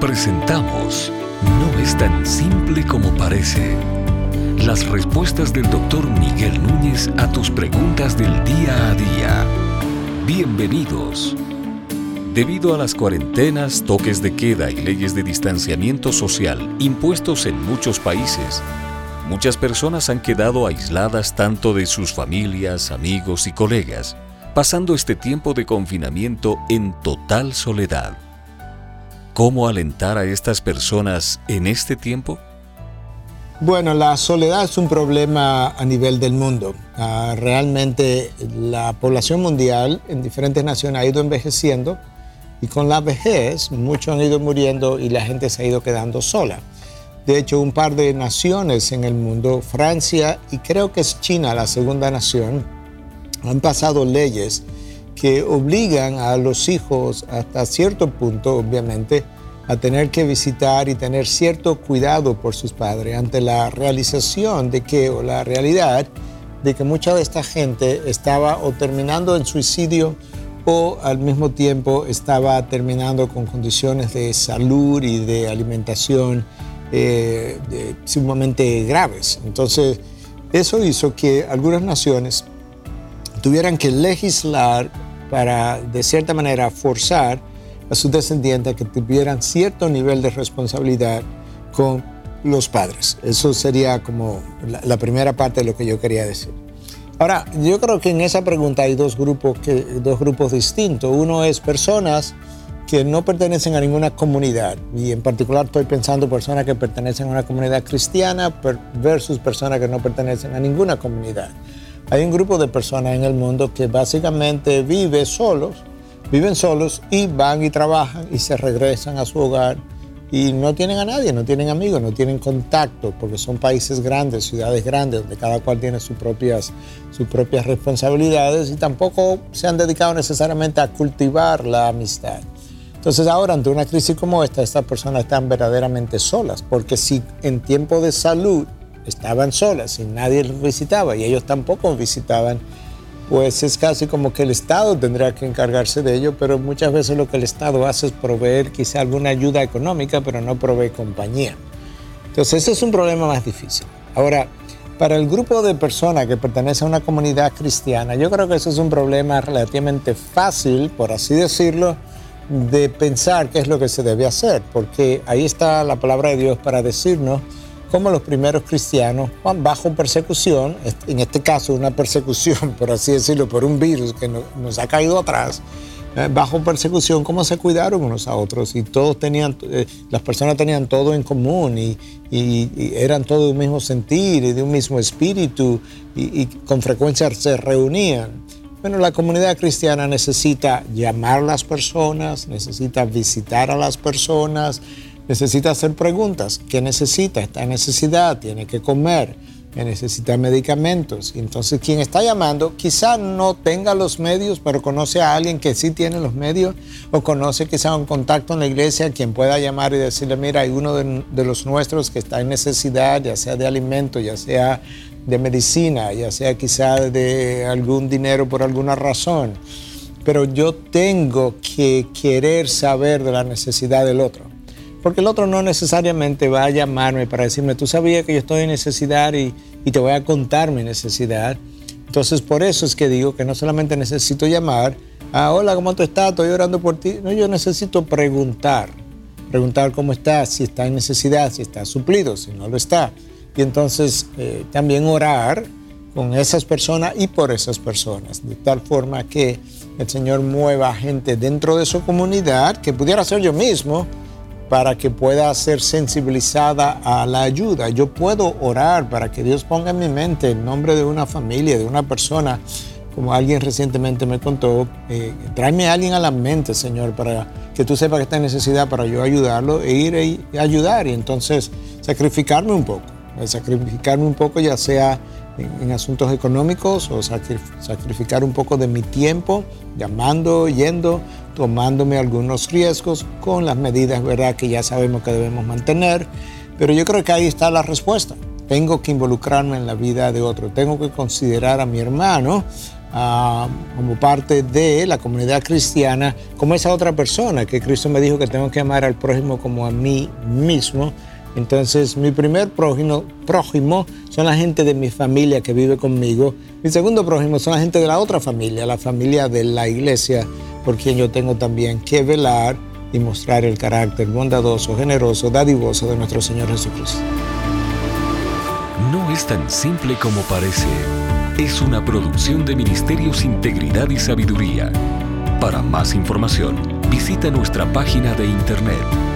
Presentamos No es tan simple como parece. Las respuestas del doctor Miguel Núñez a tus preguntas del día a día. Bienvenidos. Debido a las cuarentenas, toques de queda y leyes de distanciamiento social impuestos en muchos países, muchas personas han quedado aisladas tanto de sus familias, amigos y colegas, pasando este tiempo de confinamiento en total soledad. ¿Cómo alentar a estas personas en este tiempo? Bueno, la soledad es un problema a nivel del mundo. Ah, realmente la población mundial en diferentes naciones ha ido envejeciendo y con la vejez muchos han ido muriendo y la gente se ha ido quedando sola. De hecho, un par de naciones en el mundo, Francia y creo que es China la segunda nación, han pasado leyes que obligan a los hijos hasta cierto punto, obviamente, a tener que visitar y tener cierto cuidado por sus padres ante la realización de que, o la realidad de que mucha de esta gente estaba o terminando en suicidio o al mismo tiempo estaba terminando con condiciones de salud y de alimentación eh, sumamente graves. Entonces, eso hizo que algunas naciones tuvieran que legislar para, de cierta manera, forzar a sus descendientes que tuvieran cierto nivel de responsabilidad con los padres. Eso sería como la, la primera parte de lo que yo quería decir. Ahora, yo creo que en esa pregunta hay dos grupos, que, dos grupos distintos. Uno es personas que no pertenecen a ninguna comunidad, y en particular estoy pensando personas que pertenecen a una comunidad cristiana versus personas que no pertenecen a ninguna comunidad. Hay un grupo de personas en el mundo que básicamente vive solos, viven solos y van y trabajan y se regresan a su hogar y no tienen a nadie, no tienen amigos, no tienen contacto, porque son países grandes, ciudades grandes, donde cada cual tiene sus propias, sus propias responsabilidades y tampoco se han dedicado necesariamente a cultivar la amistad. Entonces ahora ante una crisis como esta, estas personas están verdaderamente solas, porque si en tiempo de salud estaban solas y nadie los visitaba y ellos tampoco visitaban pues es casi como que el Estado tendría que encargarse de ello, pero muchas veces lo que el Estado hace es proveer quizá alguna ayuda económica, pero no provee compañía. Entonces ese es un problema más difícil. Ahora, para el grupo de personas que pertenece a una comunidad cristiana, yo creo que eso es un problema relativamente fácil, por así decirlo, de pensar qué es lo que se debe hacer, porque ahí está la palabra de Dios para decirnos como los primeros cristianos, bajo persecución, en este caso una persecución, por así decirlo, por un virus que nos ha caído atrás, eh, bajo persecución, cómo se cuidaron unos a otros y todos tenían, eh, las personas tenían todo en común y, eran todos de un mismo sentir y de un mismo espíritu y, y con frecuencia se reunían. Bueno, la comunidad cristiana necesita llamar a las personas, necesita visitar a las personas, necesita hacer preguntas. ¿Qué necesita? Está necesidad, tiene que comer, necesita medicamentos. entonces quien está llamando quizá no tenga los medios, pero conoce a alguien que sí tiene los medios o conoce quizá un contacto en la iglesia quien pueda llamar y decirle, mira, hay uno de, de los nuestros que está en necesidad, ya sea de alimento, ya sea de medicina, ya sea quizá de algún dinero por alguna razón. Pero yo tengo que querer saber de la necesidad del otro porque el otro no necesariamente va a llamarme para decirme, tú sabías que yo estoy en necesidad y, te voy a contar mi necesidad. Entonces, por eso es que digo que no solamente necesito llamar, ah, hola, ¿cómo tú estás? Estoy orando por ti. No, yo necesito preguntar. Preguntar cómo estás, si está en necesidad, si está suplido, si no lo está. Y entonces eh, también orar con esas personas y por esas personas, de tal forma que el Señor mueva gente dentro de su comunidad, que pudiera ser yo mismo, para que pueda ser sensibilizada a la ayuda. Yo puedo orar para que Dios ponga en mi mente el nombre de una familia, de una persona, como alguien recientemente me contó, eh, tráeme a alguien a la mente, Señor, para que tú sepas que está en necesidad para yo ayudarlo e ir y ayudar y entonces sacrificarme un poco, sacrificarme un poco ya sea en, asuntos económicos o sacrificar un poco de mi tiempo llamando, yendo, tomándome algunos riesgos con las medidas ¿verdad? que ya sabemos que debemos mantener. Pero yo creo que ahí está la respuesta. tengo que involucrarme en la vida de otro, tengo que considerar a mi hermano ah, como parte de la comunidad cristiana, como esa otra persona que Cristo me dijo que tengo que amar al prójimo como a mí mismo. Entonces, mi primer prójimo, son la gente de mi familia que vive conmigo. Mi segundo prójimo son la gente de la otra familia, la familia de la iglesia, por quien yo tengo también que velar y mostrar el carácter bondadoso, generoso, dadivoso de nuestro Señor Jesucristo. No es tan simple como parece. Es una producción de Ministerios Integridad y Sabiduría. Para más información, visita nuestra página de internet